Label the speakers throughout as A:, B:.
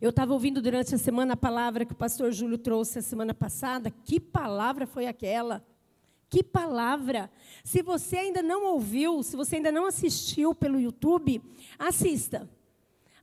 A: Eu estava ouvindo durante a semana a palavra que o pastor Júlio trouxe a semana passada. Que palavra foi aquela? Que palavra! Se você ainda não ouviu, se você ainda não assistiu pelo YouTube, assista.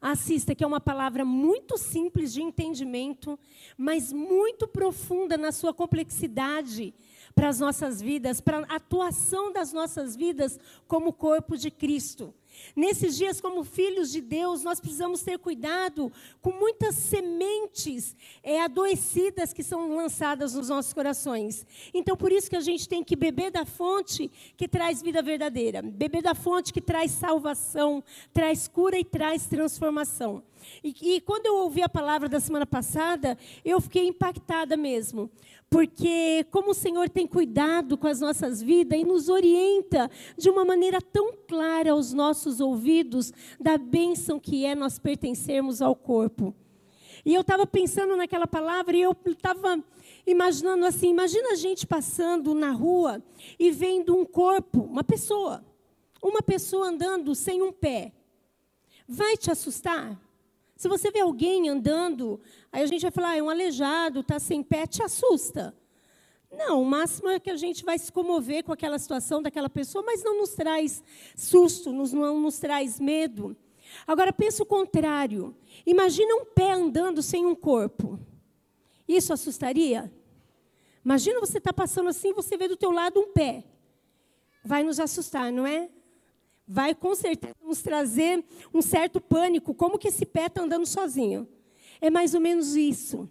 A: Assista, que é uma palavra muito simples de entendimento, mas muito profunda na sua complexidade para as nossas vidas, para a atuação das nossas vidas como corpo de Cristo. Nesses dias, como filhos de Deus, nós precisamos ter cuidado com muitas sementes é, adoecidas que são lançadas nos nossos corações. Então, por isso que a gente tem que beber da fonte que traz vida verdadeira, beber da fonte que traz salvação, traz cura e traz transformação. E, e quando eu ouvi a palavra da semana passada, eu fiquei impactada mesmo porque como o Senhor tem cuidado com as nossas vidas e nos orienta de uma maneira tão clara aos nossos ouvidos da bênção que é nós pertencermos ao corpo. E eu estava pensando naquela palavra e eu estava imaginando assim: imagina a gente passando na rua e vendo um corpo, uma pessoa, uma pessoa andando sem um pé. Vai te assustar? Se você vê alguém andando, aí a gente vai falar, ah, é um aleijado, está sem pé, te assusta. Não, o máximo é que a gente vai se comover com aquela situação daquela pessoa, mas não nos traz susto, não nos traz medo. Agora, pensa o contrário. Imagina um pé andando sem um corpo. Isso assustaria? Imagina você estar tá passando assim, você vê do teu lado um pé. Vai nos assustar, não é? Vai com certeza nos trazer um certo pânico, como que esse pé está andando sozinho. É mais ou menos isso.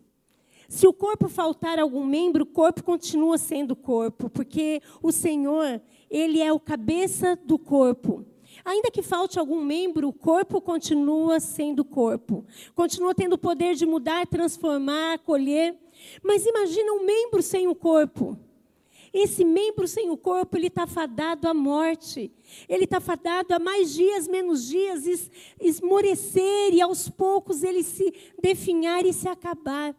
A: Se o corpo faltar algum membro, o corpo continua sendo corpo, porque o Senhor, ele é o cabeça do corpo. Ainda que falte algum membro, o corpo continua sendo corpo. Continua tendo o poder de mudar, transformar, acolher. Mas imagina um membro sem o corpo. Esse membro sem o corpo, ele está fadado à morte. Ele está fadado a mais dias, menos dias, es, esmorecer e aos poucos ele se definhar e se acabar.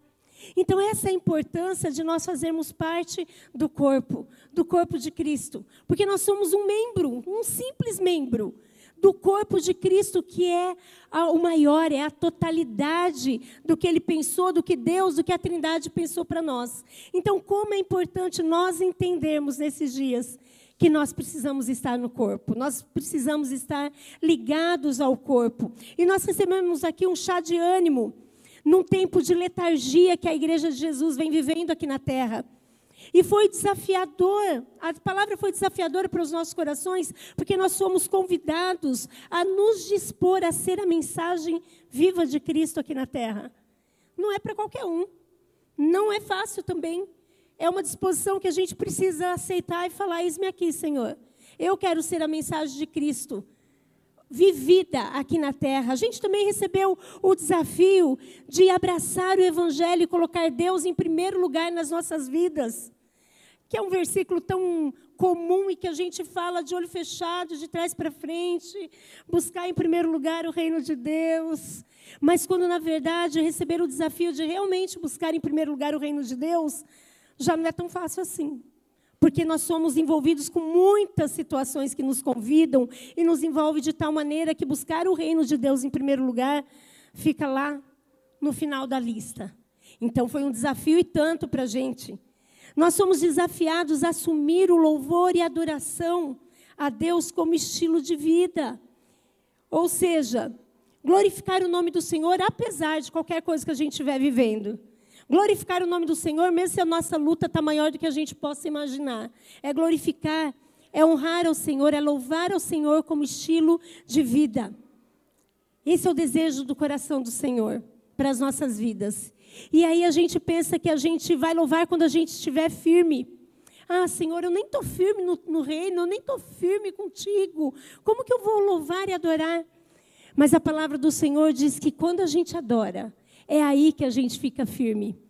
A: Então, essa é a importância de nós fazermos parte do corpo, do corpo de Cristo. Porque nós somos um membro, um simples membro do corpo de Cristo, que é o maior, é a totalidade do que ele pensou, do que Deus, do que a Trindade pensou para nós. Então, como é importante nós entendermos nesses dias que nós precisamos estar no corpo, nós precisamos estar ligados ao corpo. E nós recebemos aqui um chá de ânimo, num tempo de letargia que a Igreja de Jesus vem vivendo aqui na terra. E foi desafiador, a palavra foi desafiadora para os nossos corações, porque nós somos convidados a nos dispor a ser a mensagem viva de Cristo aqui na terra. Não é para qualquer um. Não é fácil também. É uma disposição que a gente precisa aceitar e falar: eis-me aqui, Senhor. Eu quero ser a mensagem de Cristo vivida aqui na terra. A gente também recebeu o desafio de abraçar o Evangelho e colocar Deus em primeiro lugar nas nossas vidas. Que é um versículo tão comum e que a gente fala de olho fechado, de trás para frente, buscar em primeiro lugar o reino de Deus. Mas quando, na verdade, receber o desafio de realmente buscar em primeiro lugar o reino de Deus, já não é tão fácil assim porque nós somos envolvidos com muitas situações que nos convidam e nos envolve de tal maneira que buscar o reino de Deus em primeiro lugar fica lá no final da lista. Então foi um desafio e tanto para a gente. Nós somos desafiados a assumir o louvor e a adoração a Deus como estilo de vida. Ou seja, glorificar o nome do Senhor apesar de qualquer coisa que a gente estiver vivendo. Glorificar o nome do Senhor, mesmo se a nossa luta está maior do que a gente possa imaginar. É glorificar, é honrar ao Senhor, é louvar ao Senhor como estilo de vida. Esse é o desejo do coração do Senhor para as nossas vidas. E aí a gente pensa que a gente vai louvar quando a gente estiver firme. Ah, Senhor, eu nem estou firme no, no reino, eu nem estou firme contigo. Como que eu vou louvar e adorar? Mas a palavra do Senhor diz que quando a gente adora, é aí que a gente fica firme.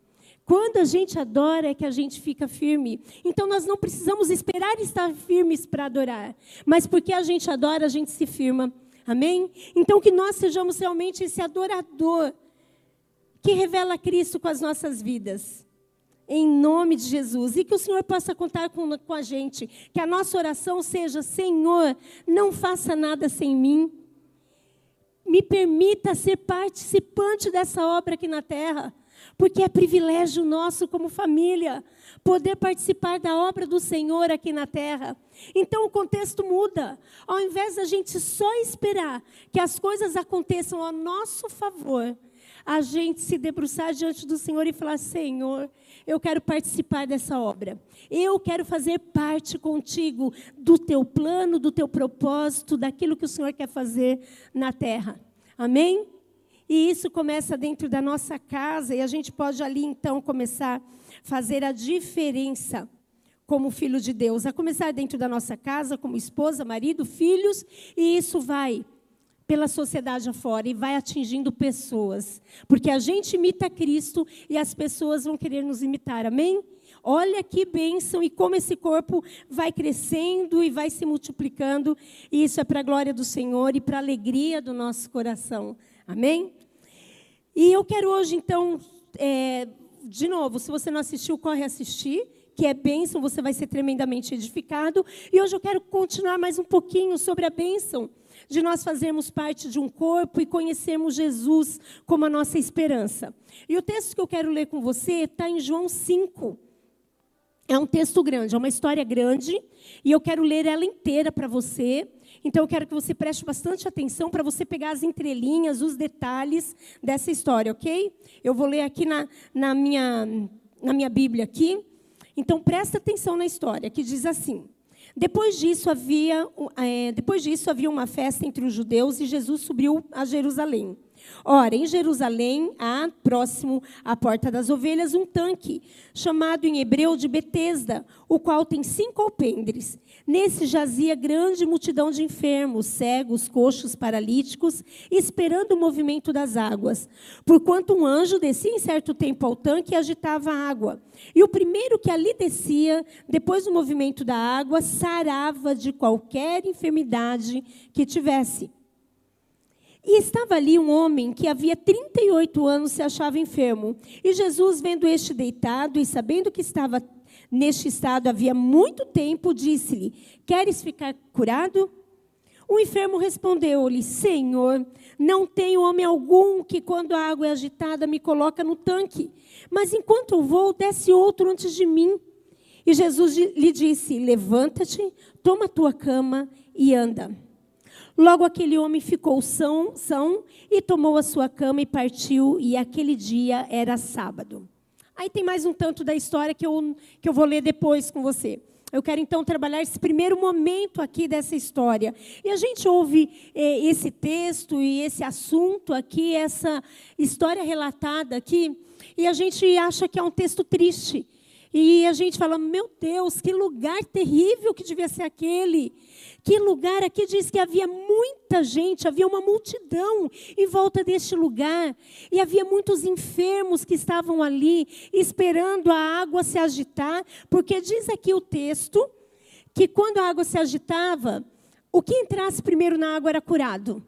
A: Quando a gente adora é que a gente fica firme. Então nós não precisamos esperar estar firmes para adorar, mas porque a gente adora, a gente se firma. Amém? Então que nós sejamos realmente esse adorador que revela Cristo com as nossas vidas. Em nome de Jesus. E que o Senhor possa contar com, com a gente. Que a nossa oração seja: Senhor, não faça nada sem mim me permita ser participante dessa obra aqui na terra, porque é privilégio nosso como família poder participar da obra do Senhor aqui na terra. Então o contexto muda. Ao invés da gente só esperar que as coisas aconteçam a nosso favor, a gente se debruçar diante do Senhor e falar: Senhor, eu quero participar dessa obra. Eu quero fazer parte contigo do teu plano, do teu propósito, daquilo que o Senhor quer fazer na terra. Amém? E isso começa dentro da nossa casa e a gente pode ali então começar a fazer a diferença como filho de Deus, a começar dentro da nossa casa, como esposa, marido, filhos, e isso vai pela sociedade afora e vai atingindo pessoas. Porque a gente imita Cristo e as pessoas vão querer nos imitar. Amém? Olha que bênção e como esse corpo vai crescendo e vai se multiplicando. E isso é para a glória do Senhor e para a alegria do nosso coração. Amém? E eu quero hoje, então, é, de novo, se você não assistiu, corre assistir que é bênção, você vai ser tremendamente edificado. E hoje eu quero continuar mais um pouquinho sobre a bênção de nós fazermos parte de um corpo e conhecermos Jesus como a nossa esperança. E o texto que eu quero ler com você está em João 5. É um texto grande, é uma história grande, e eu quero ler ela inteira para você. Então eu quero que você preste bastante atenção para você pegar as entrelinhas, os detalhes dessa história, ok? Eu vou ler aqui na, na, minha, na minha Bíblia aqui. Então presta atenção na história, que diz assim: depois disso, havia, é, depois disso, havia uma festa entre os judeus e Jesus subiu a Jerusalém. Ora, em Jerusalém há, próximo à Porta das Ovelhas, um tanque, chamado em hebreu de Betesda, o qual tem cinco alpendres. Nesse jazia grande multidão de enfermos, cegos, coxos, paralíticos, esperando o movimento das águas. Porquanto um anjo descia em certo tempo ao tanque e agitava a água. E o primeiro que ali descia, depois do movimento da água, sarava de qualquer enfermidade que tivesse. E estava ali um homem que havia 38 anos se achava enfermo. E Jesus, vendo este deitado e sabendo que estava neste estado havia muito tempo, disse-lhe: Queres ficar curado? O enfermo respondeu-lhe: Senhor, não tenho homem algum que, quando a água é agitada, me coloca no tanque. Mas enquanto eu vou, desce outro antes de mim. E Jesus lhe disse: Levanta-te, toma a tua cama e anda. Logo aquele homem ficou são, são e tomou a sua cama e partiu, e aquele dia era sábado. Aí tem mais um tanto da história que eu, que eu vou ler depois com você. Eu quero então trabalhar esse primeiro momento aqui dessa história. E a gente ouve eh, esse texto e esse assunto aqui, essa história relatada aqui, e a gente acha que é um texto triste. E a gente fala: meu Deus, que lugar terrível que devia ser aquele. Que lugar aqui diz que havia muita gente, havia uma multidão em volta deste lugar. E havia muitos enfermos que estavam ali, esperando a água se agitar, porque diz aqui o texto que quando a água se agitava, o que entrasse primeiro na água era curado.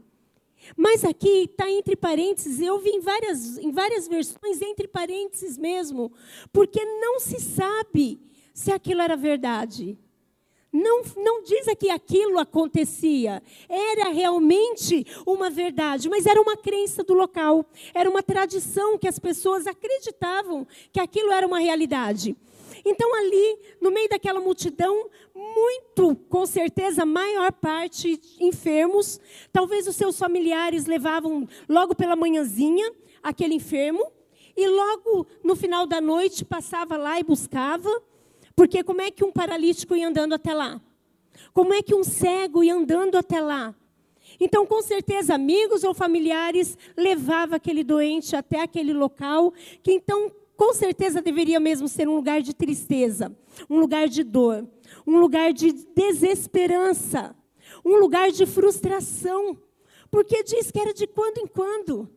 A: Mas aqui está entre parênteses, eu vi em várias, em várias versões entre parênteses mesmo, porque não se sabe se aquilo era verdade. Não, não diz que aquilo acontecia. Era realmente uma verdade, mas era uma crença do local. Era uma tradição que as pessoas acreditavam que aquilo era uma realidade. Então, ali, no meio daquela multidão, muito, com certeza, maior parte enfermos. Talvez os seus familiares levavam logo pela manhãzinha aquele enfermo. E logo no final da noite passava lá e buscava. Porque como é que um paralítico ia andando até lá? Como é que um cego ia andando até lá? Então, com certeza, amigos ou familiares levavam aquele doente até aquele local, que então, com certeza, deveria mesmo ser um lugar de tristeza, um lugar de dor, um lugar de desesperança, um lugar de frustração, porque diz que era de quando em quando.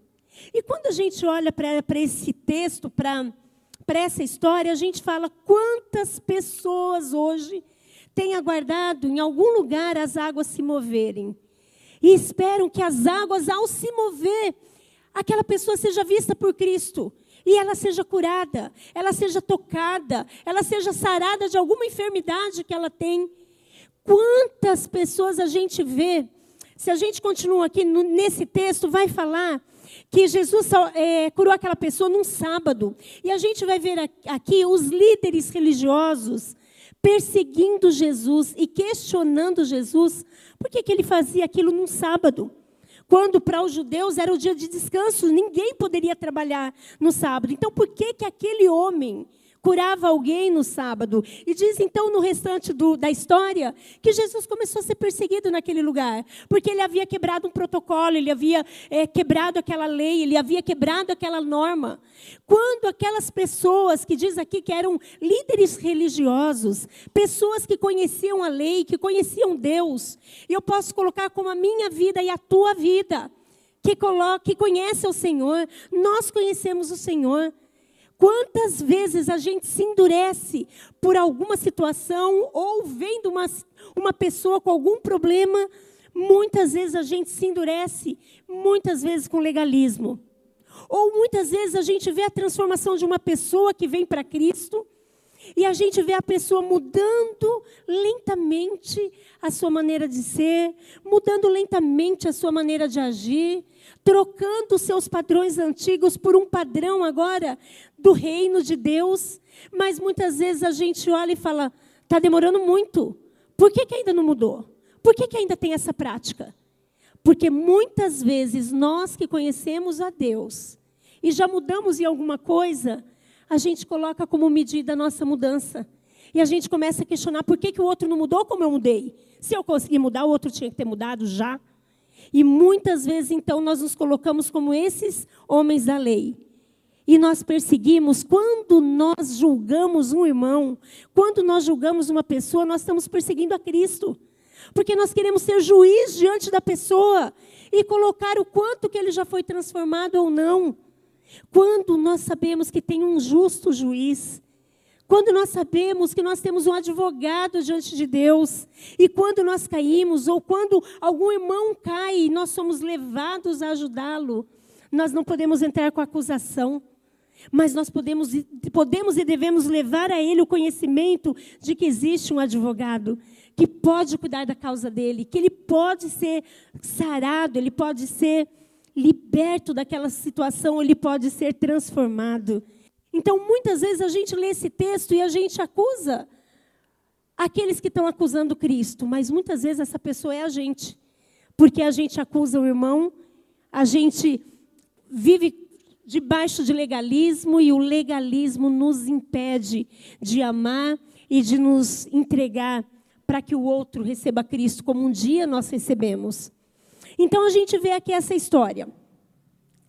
A: E quando a gente olha para esse texto, para essa história, a gente fala quantas pessoas hoje têm aguardado em algum lugar as águas se moverem. E esperam que as águas, ao se mover, aquela pessoa seja vista por Cristo. E ela seja curada, ela seja tocada, ela seja sarada de alguma enfermidade que ela tem. Quantas pessoas a gente vê Se a gente continua aqui no, nesse texto, vai falar que Jesus é, curou aquela pessoa num sábado. E a gente vai ver aqui os líderes religiosos perseguindo Jesus e questionando Jesus por que, que ele fazia aquilo num sábado. Quando para os judeus era o dia de descanso, ninguém poderia trabalhar no sábado. Então, por que, que aquele homem curava alguém no sábado. E diz então no restante do, da história que Jesus começou a ser perseguido naquele lugar, porque ele havia quebrado um protocolo, ele havia é, quebrado aquela lei, ele havia quebrado aquela norma. Quando aquelas pessoas que diz aqui que eram líderes religiosos, pessoas que conheciam a lei, que conheciam Deus, e eu posso colocar como a minha vida e a tua vida, que, coloca, que conhece o Senhor, nós conhecemos o Senhor. Quantas vezes a gente se endurece por alguma situação ou vendo uma, uma pessoa com algum problema, muitas vezes a gente se endurece, muitas vezes com legalismo. Ou muitas vezes a gente vê a transformação de uma pessoa que vem para Cristo e a gente vê a pessoa mudando lentamente a sua maneira de ser, mudando lentamente a sua maneira de agir, trocando seus padrões antigos por um padrão agora do reino de Deus. Mas muitas vezes a gente olha e fala: está demorando muito. Por que, que ainda não mudou? Por que, que ainda tem essa prática? Porque muitas vezes nós que conhecemos a Deus e já mudamos em alguma coisa, a gente coloca como medida a nossa mudança. E a gente começa a questionar por que, que o outro não mudou como eu mudei. Se eu conseguir mudar, o outro tinha que ter mudado já. E muitas vezes, então, nós nos colocamos como esses homens da lei. E nós perseguimos, quando nós julgamos um irmão, quando nós julgamos uma pessoa, nós estamos perseguindo a Cristo. Porque nós queremos ser juiz diante da pessoa e colocar o quanto que ele já foi transformado ou não. Quando nós sabemos que tem um justo juiz, quando nós sabemos que nós temos um advogado diante de Deus, e quando nós caímos, ou quando algum irmão cai e nós somos levados a ajudá-lo, nós não podemos entrar com acusação, mas nós podemos, podemos e devemos levar a ele o conhecimento de que existe um advogado que pode cuidar da causa dele, que ele pode ser sarado, ele pode ser liberto daquela situação, ele pode ser transformado. Então, muitas vezes a gente lê esse texto e a gente acusa aqueles que estão acusando Cristo, mas muitas vezes essa pessoa é a gente, porque a gente acusa o irmão, a gente vive debaixo de legalismo e o legalismo nos impede de amar e de nos entregar para que o outro receba Cristo como um dia nós recebemos. Então a gente vê aqui essa história.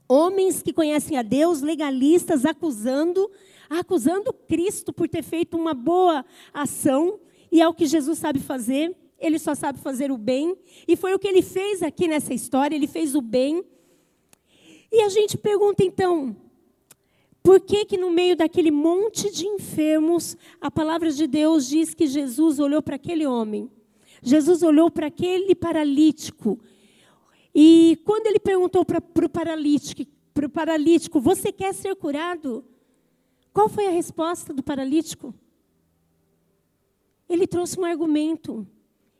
A: Homens que conhecem a Deus, legalistas, acusando, acusando Cristo por ter feito uma boa ação, e é o que Jesus sabe fazer, ele só sabe fazer o bem, e foi o que ele fez aqui nessa história, ele fez o bem. E a gente pergunta então, por que que no meio daquele monte de enfermos, a palavra de Deus diz que Jesus olhou para aquele homem? Jesus olhou para aquele paralítico e quando ele perguntou para o paralítico, paralítico, você quer ser curado? Qual foi a resposta do paralítico? Ele trouxe um argumento,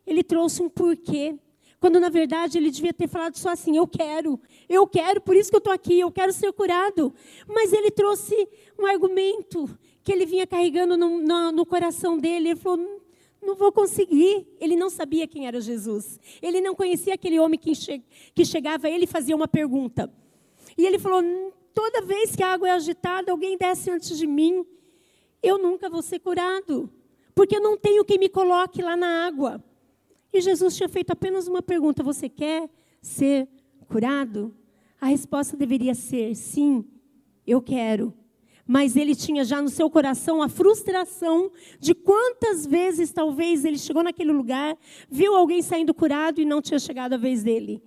A: ele trouxe um porquê. Quando na verdade ele devia ter falado só assim: Eu quero, eu quero, por isso que eu estou aqui, eu quero ser curado. Mas ele trouxe um argumento que ele vinha carregando no, no, no coração dele. Ele falou: não vou conseguir. Ele não sabia quem era Jesus. Ele não conhecia aquele homem que, che que chegava a ele e fazia uma pergunta. E ele falou: toda vez que a água é agitada, alguém desce antes de mim. Eu nunca vou ser curado, porque eu não tenho quem me coloque lá na água. E Jesus tinha feito apenas uma pergunta: Você quer ser curado? A resposta deveria ser: Sim, eu quero mas ele tinha já no seu coração a frustração de quantas vezes talvez ele chegou naquele lugar, viu alguém saindo curado e não tinha chegado a vez dele.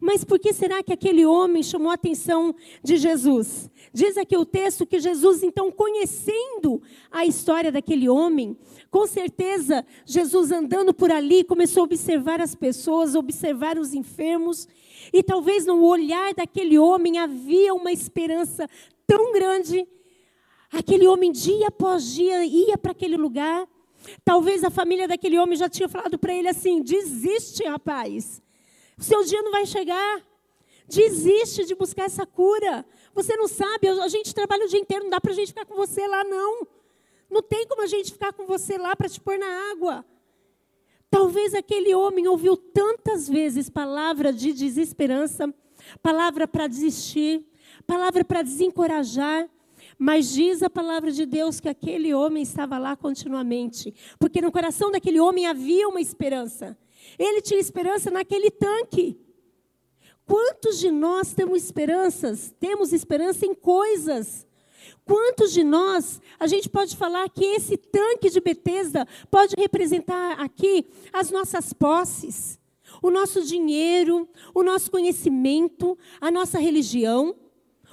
A: Mas por que será que aquele homem chamou a atenção de Jesus? Diz aqui o texto que Jesus, então, conhecendo a história daquele homem, com certeza, Jesus andando por ali, começou a observar as pessoas, observar os enfermos, e talvez no olhar daquele homem havia uma esperança tão grande Aquele homem, dia após dia, ia para aquele lugar. Talvez a família daquele homem já tinha falado para ele assim: desiste, rapaz. Seu dia não vai chegar. Desiste de buscar essa cura. Você não sabe, a gente trabalha o dia inteiro, não dá para a gente ficar com você lá, não. Não tem como a gente ficar com você lá para te pôr na água. Talvez aquele homem ouviu tantas vezes palavra de desesperança, palavra para desistir, palavra para desencorajar, mas diz a palavra de Deus que aquele homem estava lá continuamente, porque no coração daquele homem havia uma esperança. Ele tinha esperança naquele tanque. Quantos de nós temos esperanças? Temos esperança em coisas. Quantos de nós, a gente pode falar que esse tanque de Betesda pode representar aqui as nossas posses, o nosso dinheiro, o nosso conhecimento, a nossa religião,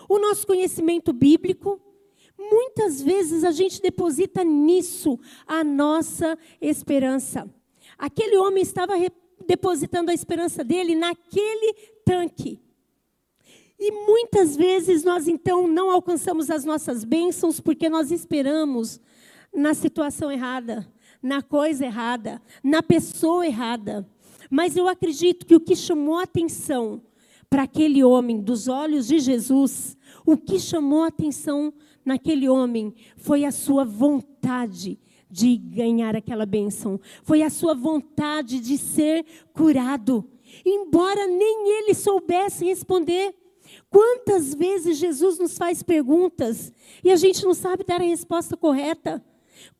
A: o nosso conhecimento bíblico. Muitas vezes a gente deposita nisso a nossa esperança. Aquele homem estava depositando a esperança dele naquele tanque. E muitas vezes nós então não alcançamos as nossas bênçãos porque nós esperamos na situação errada, na coisa errada, na pessoa errada. Mas eu acredito que o que chamou a atenção para aquele homem dos olhos de Jesus, o que chamou a atenção naquele homem foi a sua vontade de ganhar aquela bênção, foi a sua vontade de ser curado, embora nem ele soubesse responder. Quantas vezes Jesus nos faz perguntas e a gente não sabe dar a resposta correta?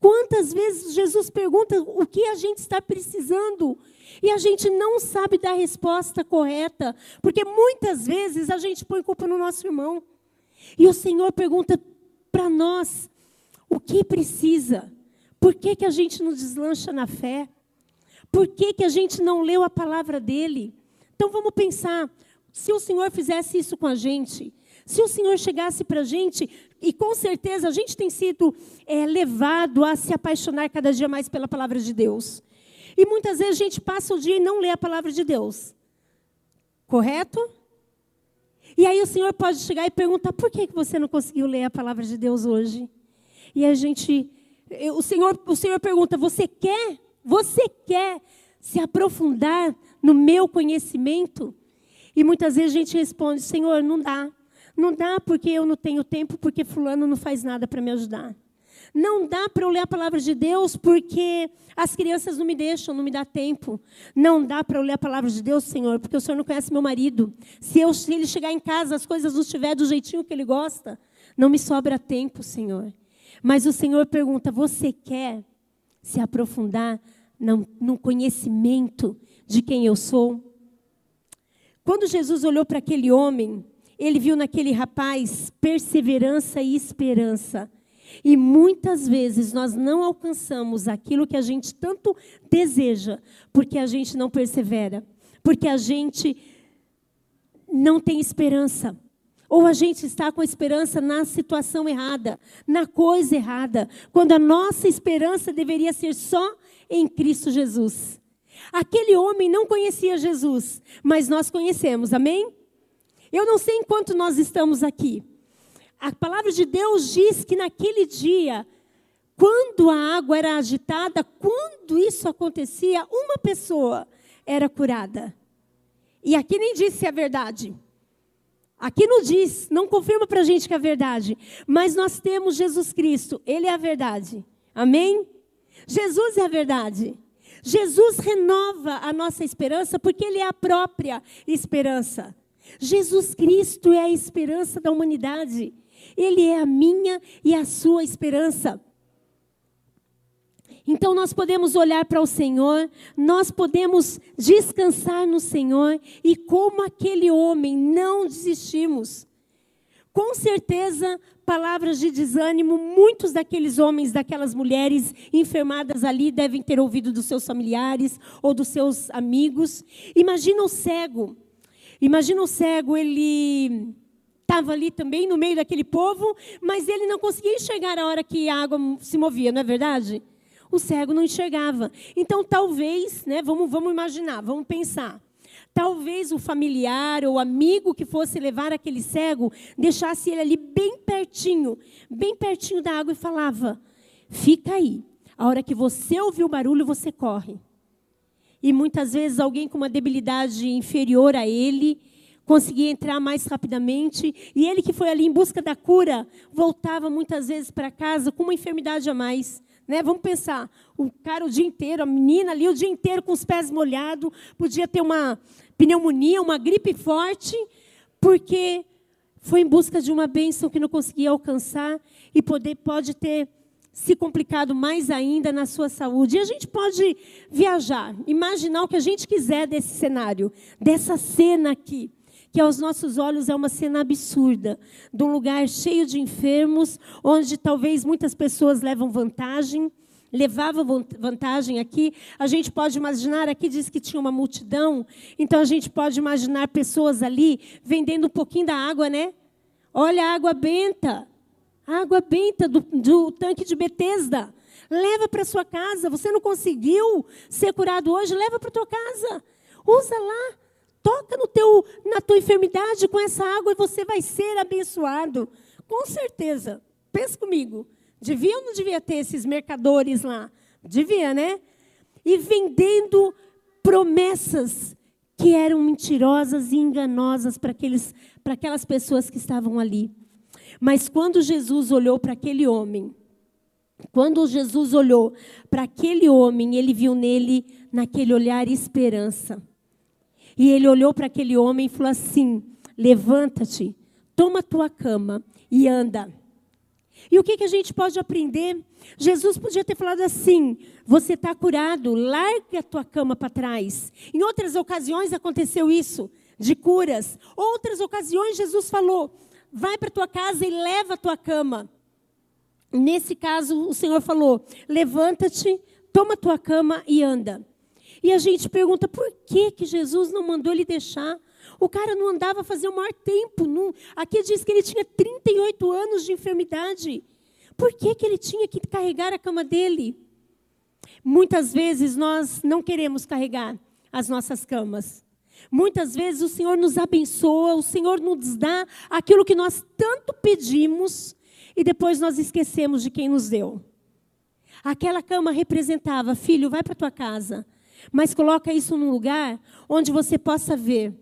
A: Quantas vezes Jesus pergunta o que a gente está precisando e a gente não sabe dar a resposta correta, porque muitas vezes a gente põe culpa no nosso irmão. E o Senhor pergunta para nós o que precisa. Por que, que a gente não deslancha na fé? Por que, que a gente não leu a palavra dele? Então vamos pensar: se o Senhor fizesse isso com a gente, se o Senhor chegasse para a gente, e com certeza a gente tem sido é, levado a se apaixonar cada dia mais pela palavra de Deus. E muitas vezes a gente passa o dia e não lê a palavra de Deus. Correto? E aí o Senhor pode chegar e perguntar: por que você não conseguiu ler a palavra de Deus hoje? E a gente o Senhor, o Senhor pergunta: você quer? Você quer se aprofundar no meu conhecimento? E muitas vezes a gente responde: Senhor, não dá. Não dá porque eu não tenho tempo, porque fulano não faz nada para me ajudar. Não dá para eu ler a palavra de Deus porque as crianças não me deixam, não me dá tempo. Não dá para eu ler a palavra de Deus, Senhor, porque o Senhor não conhece meu marido. Se, eu, se ele chegar em casa, as coisas não estiver do jeitinho que ele gosta, não me sobra tempo, Senhor. Mas o Senhor pergunta: você quer se aprofundar no conhecimento de quem eu sou? Quando Jesus olhou para aquele homem, ele viu naquele rapaz perseverança e esperança. E muitas vezes nós não alcançamos aquilo que a gente tanto deseja, porque a gente não persevera, porque a gente não tem esperança. Ou a gente está com a esperança na situação errada, na coisa errada, quando a nossa esperança deveria ser só em Cristo Jesus. Aquele homem não conhecia Jesus, mas nós conhecemos, amém? Eu não sei enquanto nós estamos aqui. A palavra de Deus diz que naquele dia, quando a água era agitada, quando isso acontecia, uma pessoa era curada. E aqui nem disse a verdade. Aqui não diz, não confirma para a gente que é verdade. Mas nós temos Jesus Cristo, Ele é a verdade. Amém? Jesus é a verdade. Jesus renova a nossa esperança porque Ele é a própria esperança. Jesus Cristo é a esperança da humanidade. Ele é a minha e a sua esperança. Então nós podemos olhar para o Senhor, nós podemos descansar no Senhor e como aquele homem não desistimos. Com certeza, palavras de desânimo, muitos daqueles homens, daquelas mulheres enfermadas ali devem ter ouvido dos seus familiares ou dos seus amigos. Imagina o cego. Imagina o cego, ele estava ali também no meio daquele povo, mas ele não conseguia enxergar a hora que a água se movia, não é verdade? o cego não enxergava. Então, talvez, né, vamos, vamos imaginar, vamos pensar. Talvez o familiar ou amigo que fosse levar aquele cego deixasse ele ali bem pertinho, bem pertinho da água e falava: Fica aí. A hora que você ouvir o barulho, você corre. E muitas vezes alguém com uma debilidade inferior a ele conseguia entrar mais rapidamente. E ele que foi ali em busca da cura, voltava muitas vezes para casa com uma enfermidade a mais. Né? Vamos pensar, o cara o dia inteiro, a menina ali o dia inteiro com os pés molhados, podia ter uma pneumonia, uma gripe forte, porque foi em busca de uma bênção que não conseguia alcançar e poder, pode ter se complicado mais ainda na sua saúde. E a gente pode viajar, imaginar o que a gente quiser desse cenário, dessa cena aqui que aos nossos olhos é uma cena absurda, de um lugar cheio de enfermos, onde talvez muitas pessoas levam vantagem, levavam vantagem aqui. A gente pode imaginar, aqui diz que tinha uma multidão, então a gente pode imaginar pessoas ali vendendo um pouquinho da água, né? Olha a água benta, água benta do, do tanque de Betesda. Leva para sua casa. Você não conseguiu ser curado hoje? Leva para tua casa. Usa lá toca no teu, na tua enfermidade com essa água e você vai ser abençoado. Com certeza. Pensa comigo. Devia ou não devia ter esses mercadores lá? Devia, né? E vendendo promessas que eram mentirosas e enganosas para aquelas pessoas que estavam ali. Mas quando Jesus olhou para aquele homem, quando Jesus olhou para aquele homem, ele viu nele, naquele olhar, esperança. E ele olhou para aquele homem e falou assim: Levanta-te, toma tua cama e anda. E o que, que a gente pode aprender? Jesus podia ter falado assim: Você está curado, larga a tua cama para trás. Em outras ocasiões aconteceu isso, de curas. Outras ocasiões Jesus falou: Vai para tua casa e leva a tua cama. Nesse caso, o Senhor falou: Levanta-te, toma tua cama e anda. E a gente pergunta por que, que Jesus não mandou ele deixar? O cara não andava fazer o maior tempo. Não. Aqui diz que ele tinha 38 anos de enfermidade. Por que, que ele tinha que carregar a cama dele? Muitas vezes nós não queremos carregar as nossas camas. Muitas vezes o Senhor nos abençoa, o Senhor nos dá aquilo que nós tanto pedimos e depois nós esquecemos de quem nos deu. Aquela cama representava, filho, vai para tua casa. Mas coloca isso num lugar onde você possa ver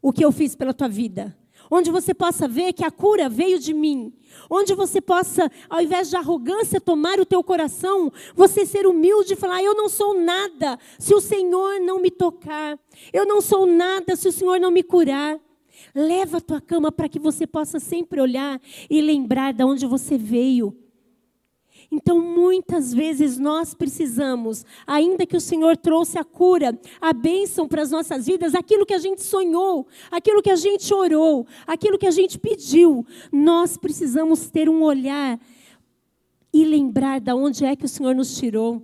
A: o que eu fiz pela tua vida. Onde você possa ver que a cura veio de mim. Onde você possa, ao invés de arrogância tomar o teu coração, você ser humilde e falar: Eu não sou nada se o Senhor não me tocar. Eu não sou nada se o Senhor não me curar. Leva a tua cama para que você possa sempre olhar e lembrar de onde você veio. Então, muitas vezes nós precisamos, ainda que o Senhor trouxe a cura, a bênção para as nossas vidas, aquilo que a gente sonhou, aquilo que a gente orou, aquilo que a gente pediu, nós precisamos ter um olhar e lembrar de onde é que o Senhor nos tirou.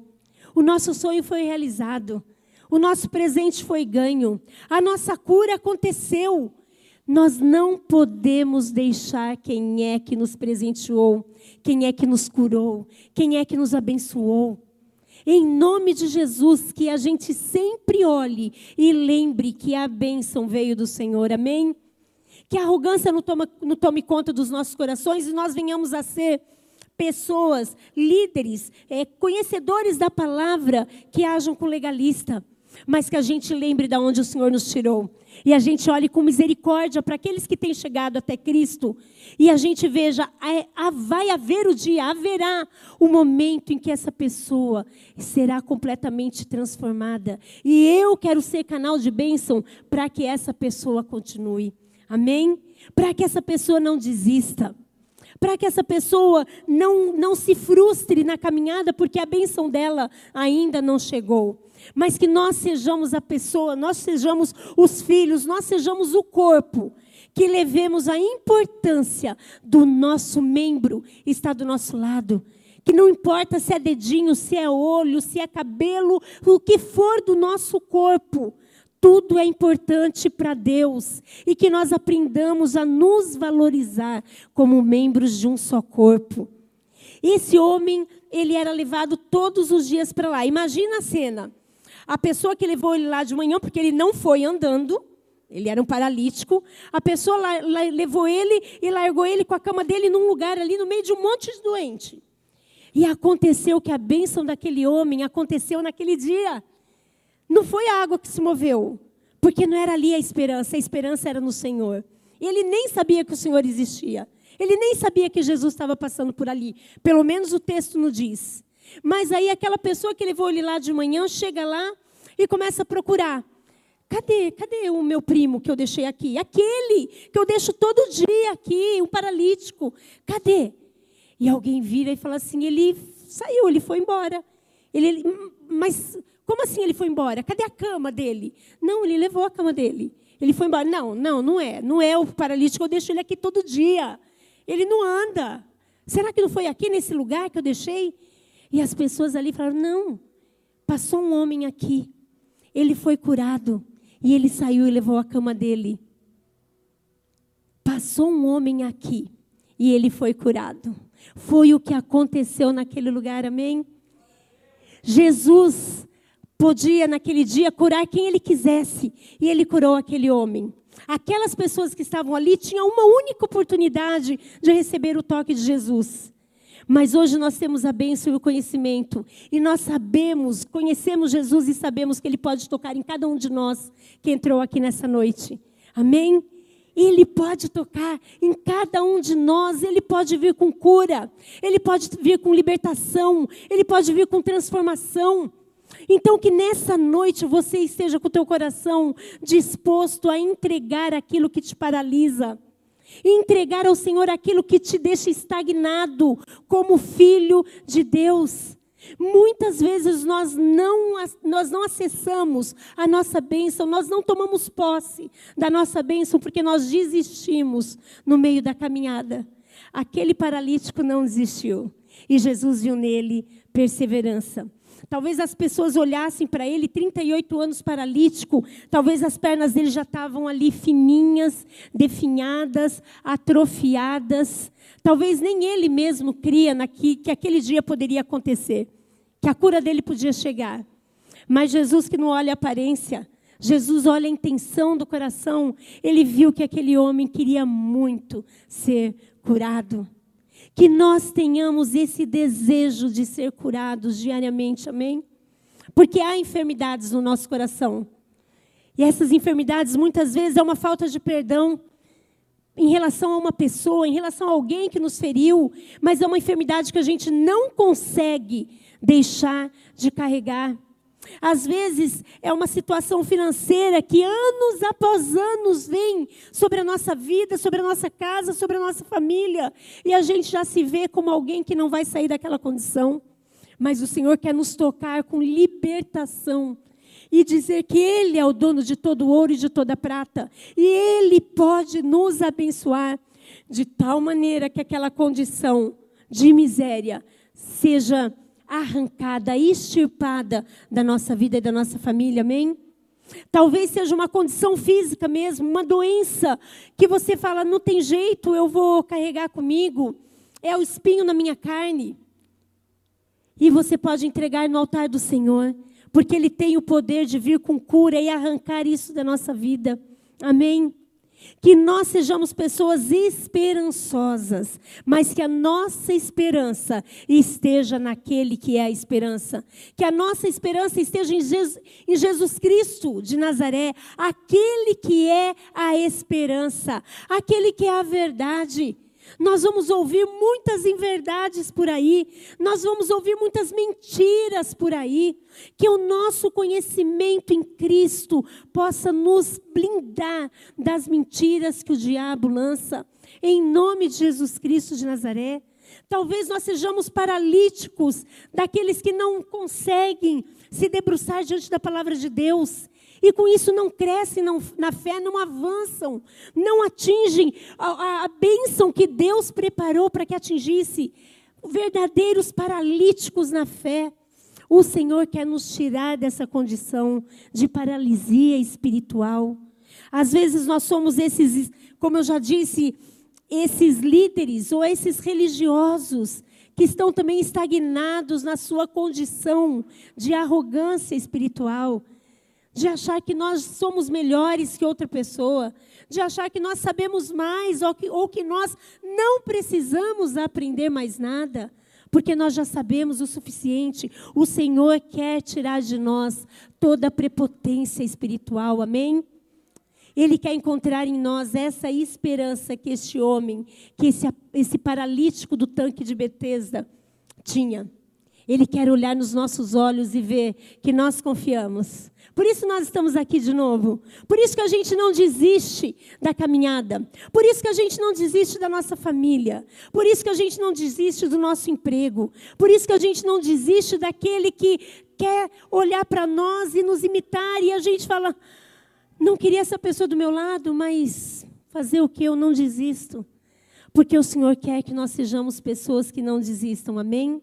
A: O nosso sonho foi realizado, o nosso presente foi ganho, a nossa cura aconteceu. Nós não podemos deixar quem é que nos presenteou, quem é que nos curou, quem é que nos abençoou. Em nome de Jesus, que a gente sempre olhe e lembre que a bênção veio do Senhor, amém? Que a arrogância não, não tome conta dos nossos corações e nós venhamos a ser pessoas, líderes, é, conhecedores da palavra, que ajam com legalista, mas que a gente lembre de onde o Senhor nos tirou e a gente olhe com misericórdia para aqueles que têm chegado até Cristo, e a gente veja, vai haver o dia, haverá o momento em que essa pessoa será completamente transformada. E eu quero ser canal de bênção para que essa pessoa continue. Amém? Para que essa pessoa não desista para que essa pessoa não, não se frustre na caminhada, porque a bênção dela ainda não chegou mas que nós sejamos a pessoa, nós sejamos os filhos, nós sejamos o corpo, que levemos a importância do nosso membro estar do nosso lado. Que não importa se é dedinho, se é olho, se é cabelo, o que for do nosso corpo, tudo é importante para Deus e que nós aprendamos a nos valorizar como membros de um só corpo. Esse homem, ele era levado todos os dias para lá. Imagina a cena. A pessoa que levou ele lá de manhã, porque ele não foi andando, ele era um paralítico. A pessoa levou ele e largou ele com a cama dele num lugar ali no meio de um monte de doente. E aconteceu que a bênção daquele homem aconteceu naquele dia. Não foi a água que se moveu, porque não era ali a esperança, a esperança era no Senhor. E ele nem sabia que o Senhor existia. Ele nem sabia que Jesus estava passando por ali. Pelo menos o texto não diz. Mas aí aquela pessoa que levou ele lá de manhã chega lá e começa a procurar. Cadê? Cadê o meu primo que eu deixei aqui? Aquele que eu deixo todo dia aqui, um paralítico. Cadê? E alguém vira e fala assim: ele saiu, ele foi embora. Ele, ele, mas como assim ele foi embora? Cadê a cama dele? Não, ele levou a cama dele. Ele foi embora. Não, não, não é. Não é o paralítico, eu deixo ele aqui todo dia. Ele não anda. Será que não foi aqui nesse lugar que eu deixei? E as pessoas ali falaram: não, passou um homem aqui. Ele foi curado. E ele saiu e levou a cama dele. Passou um homem aqui. E ele foi curado. Foi o que aconteceu naquele lugar, amém? Jesus podia, naquele dia, curar quem ele quisesse. E ele curou aquele homem. Aquelas pessoas que estavam ali tinham uma única oportunidade de receber o toque de Jesus. Mas hoje nós temos a bênção e o conhecimento. E nós sabemos, conhecemos Jesus e sabemos que Ele pode tocar em cada um de nós que entrou aqui nessa noite. Amém? Ele pode tocar em cada um de nós, ele pode vir com cura, ele pode vir com libertação, ele pode vir com transformação. Então que nessa noite você esteja com o teu coração disposto a entregar aquilo que te paralisa entregar ao Senhor aquilo que te deixa estagnado como filho de Deus. Muitas vezes nós não, nós não acessamos a nossa bênção, nós não tomamos posse da nossa bênção porque nós desistimos no meio da caminhada. Aquele paralítico não desistiu e Jesus viu nele perseverança. Talvez as pessoas olhassem para ele, 38 anos paralítico, talvez as pernas dele já estavam ali fininhas, definhadas, atrofiadas. Talvez nem ele mesmo cria naqui, que aquele dia poderia acontecer, que a cura dele podia chegar. Mas Jesus, que não olha a aparência, Jesus olha a intenção do coração, ele viu que aquele homem queria muito ser curado que nós tenhamos esse desejo de ser curados diariamente, amém? Porque há enfermidades no nosso coração. E essas enfermidades muitas vezes é uma falta de perdão em relação a uma pessoa, em relação a alguém que nos feriu, mas é uma enfermidade que a gente não consegue deixar de carregar. Às vezes é uma situação financeira que anos após anos vem sobre a nossa vida, sobre a nossa casa, sobre a nossa família, e a gente já se vê como alguém que não vai sair daquela condição. Mas o Senhor quer nos tocar com libertação e dizer que Ele é o dono de todo ouro e de toda prata, e Ele pode nos abençoar de tal maneira que aquela condição de miséria seja arrancada, extirpada da nossa vida e da nossa família, amém? Talvez seja uma condição física mesmo, uma doença que você fala, não tem jeito, eu vou carregar comigo, é o espinho na minha carne. E você pode entregar no altar do Senhor, porque Ele tem o poder de vir com cura e arrancar isso da nossa vida. Amém? Que nós sejamos pessoas esperançosas, mas que a nossa esperança esteja naquele que é a esperança. Que a nossa esperança esteja em Jesus, em Jesus Cristo de Nazaré, aquele que é a esperança, aquele que é a verdade. Nós vamos ouvir muitas inverdades por aí, nós vamos ouvir muitas mentiras por aí. Que o nosso conhecimento em Cristo possa nos blindar das mentiras que o diabo lança, em nome de Jesus Cristo de Nazaré. Talvez nós sejamos paralíticos, daqueles que não conseguem se debruçar diante da palavra de Deus e com isso não crescem não, na fé, não avançam, não atingem a, a, a bênção que Deus preparou para que atingisse. Verdadeiros paralíticos na fé. O Senhor quer nos tirar dessa condição de paralisia espiritual. Às vezes nós somos esses, como eu já disse, esses líderes ou esses religiosos que estão também estagnados na sua condição de arrogância espiritual de achar que nós somos melhores que outra pessoa, de achar que nós sabemos mais ou que, ou que nós não precisamos aprender mais nada. porque nós já sabemos o suficiente. O Senhor quer tirar de nós toda a prepotência espiritual, amém? Ele quer encontrar em nós essa esperança que este homem, que esse, esse paralítico do tanque de Betesda tinha. Ele quer olhar nos nossos olhos e ver que nós confiamos. Por isso nós estamos aqui de novo. Por isso que a gente não desiste da caminhada. Por isso que a gente não desiste da nossa família. Por isso que a gente não desiste do nosso emprego. Por isso que a gente não desiste daquele que quer olhar para nós e nos imitar e a gente fala: "Não queria essa pessoa do meu lado, mas fazer o que eu não desisto". Porque o Senhor quer que nós sejamos pessoas que não desistam. Amém?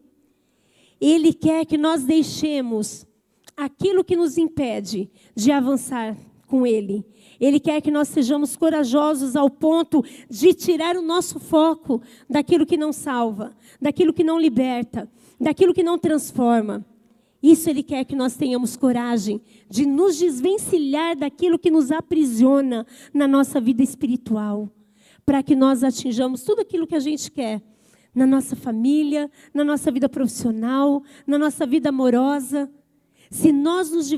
A: Ele quer que nós deixemos aquilo que nos impede de avançar com Ele. Ele quer que nós sejamos corajosos ao ponto de tirar o nosso foco daquilo que não salva, daquilo que não liberta, daquilo que não transforma. Isso Ele quer que nós tenhamos coragem de nos desvencilhar daquilo que nos aprisiona na nossa vida espiritual, para que nós atinjamos tudo aquilo que a gente quer na nossa família, na nossa vida profissional, na nossa vida amorosa. Se nós nos,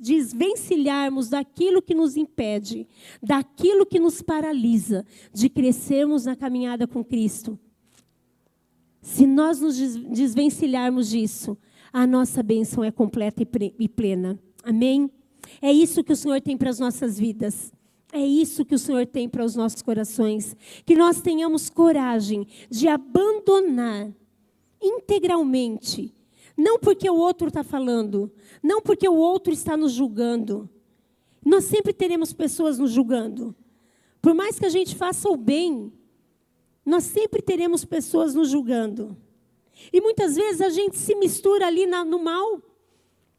A: desvencilharmos daquilo que nos impede, daquilo que nos paralisa de crescermos na caminhada com Cristo, se nós nos desvencilharmos disso, a nossa bênção é completa e plena. Amém? É isso que o Senhor tem para as nossas vidas. É isso que o Senhor tem para os nossos corações. Que nós tenhamos coragem de abandonar integralmente. Não porque o outro está falando, não porque o outro está nos julgando. Nós sempre teremos pessoas nos julgando. Por mais que a gente faça o bem, nós sempre teremos pessoas nos julgando. E muitas vezes a gente se mistura ali na, no mal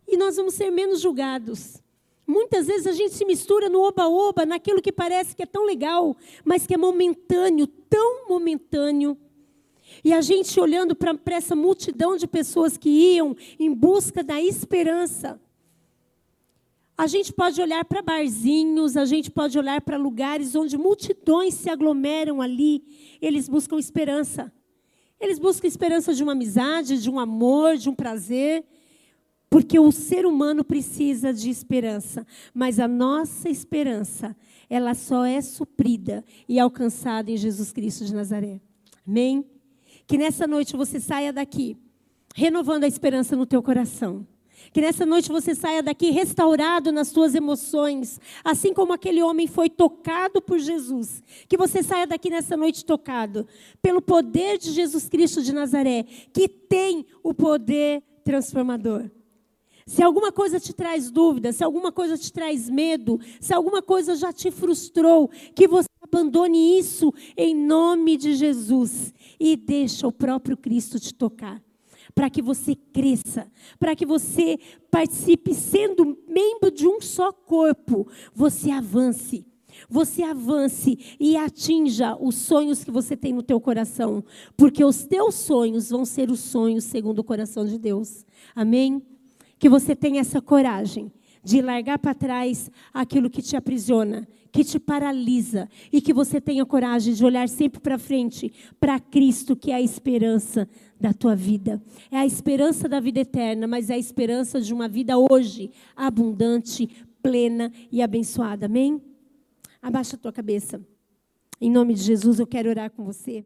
A: e nós vamos ser menos julgados. Muitas vezes a gente se mistura no oba-oba, naquilo que parece que é tão legal, mas que é momentâneo, tão momentâneo. E a gente olhando para essa multidão de pessoas que iam em busca da esperança. A gente pode olhar para barzinhos, a gente pode olhar para lugares onde multidões se aglomeram ali. Eles buscam esperança. Eles buscam esperança de uma amizade, de um amor, de um prazer. Porque o ser humano precisa de esperança, mas a nossa esperança, ela só é suprida e alcançada em Jesus Cristo de Nazaré. Amém? Que nessa noite você saia daqui renovando a esperança no teu coração. Que nessa noite você saia daqui restaurado nas suas emoções, assim como aquele homem foi tocado por Jesus. Que você saia daqui nessa noite tocado pelo poder de Jesus Cristo de Nazaré, que tem o poder transformador. Se alguma coisa te traz dúvida, se alguma coisa te traz medo, se alguma coisa já te frustrou, que você abandone isso em nome de Jesus e deixa o próprio Cristo te tocar. Para que você cresça, para que você participe sendo membro de um só corpo, você avance você avance e atinja os sonhos que você tem no teu coração, porque os teus sonhos vão ser os sonhos segundo o coração de Deus. Amém? Que você tenha essa coragem de largar para trás aquilo que te aprisiona, que te paralisa, e que você tenha coragem de olhar sempre para frente, para Cristo, que é a esperança da tua vida. É a esperança da vida eterna, mas é a esperança de uma vida hoje abundante, plena e abençoada. Amém? Abaixa a tua cabeça. Em nome de Jesus, eu quero orar com você.